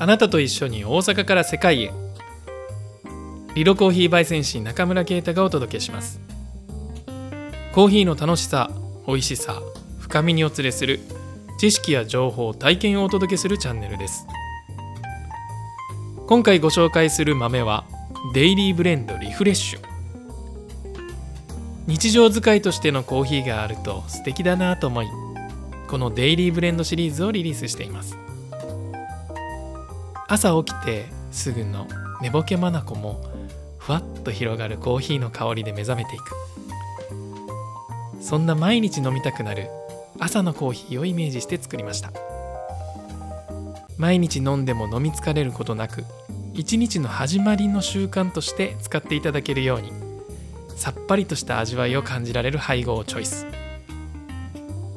あなたと一緒に大阪から世界へ。リロコーヒー焙煎士中村啓太がお届けします。コーヒーの楽しさ美味しさ深みにお連れする知識や情報体験をお届けするチャンネルです。今回ご紹介する豆はデイリーブレンドリフレッシュ。日常使いとしてのコーヒーがあると素敵だなと思いこのデイリーブレンドシリーズをリリースしています。朝起きてすぐの寝ぼけまなこもふわっと広がるコーヒーの香りで目覚めていく。そんな毎日飲みたくなる朝のコーヒーをイメージして作りました。毎日飲んでも飲み疲れることなく一日の始まりの習慣として使っていただけるようにさっぱりとした味わいを感じられる配合をチョイス。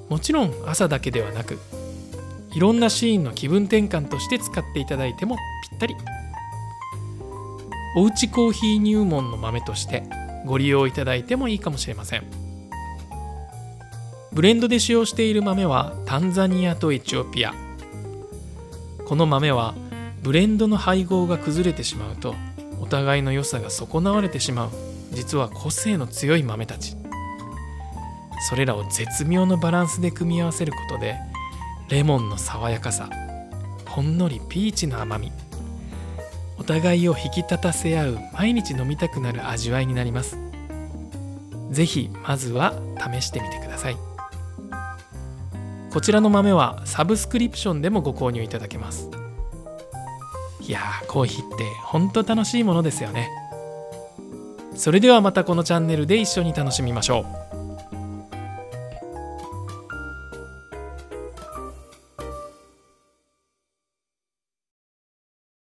もちろん朝だけではなくいろんなシーンの気分転換として使っていただいてもぴったり。おうちコーヒー入門の豆としてご利用いただいてもいいかもしれません。ブレンドで使用している豆はタンザニアとエチオピア。この豆はブレンドの配合が崩れてしまうとお互いの良さが損なわれてしまう。実は個性の強い豆たち。それらを絶妙のバランスで組み合わせることでレモンの爽やかさほんのりピーチの甘みお互いを引き立たせ合う毎日飲みたくなる味わいになります。是非まずは試してみてください。こちらの豆はサブスクリプションでもご購入いただけます。いやーコーヒーってほんと楽しいものですよね。それではまたこのチャンネルで一緒に楽しみましょう。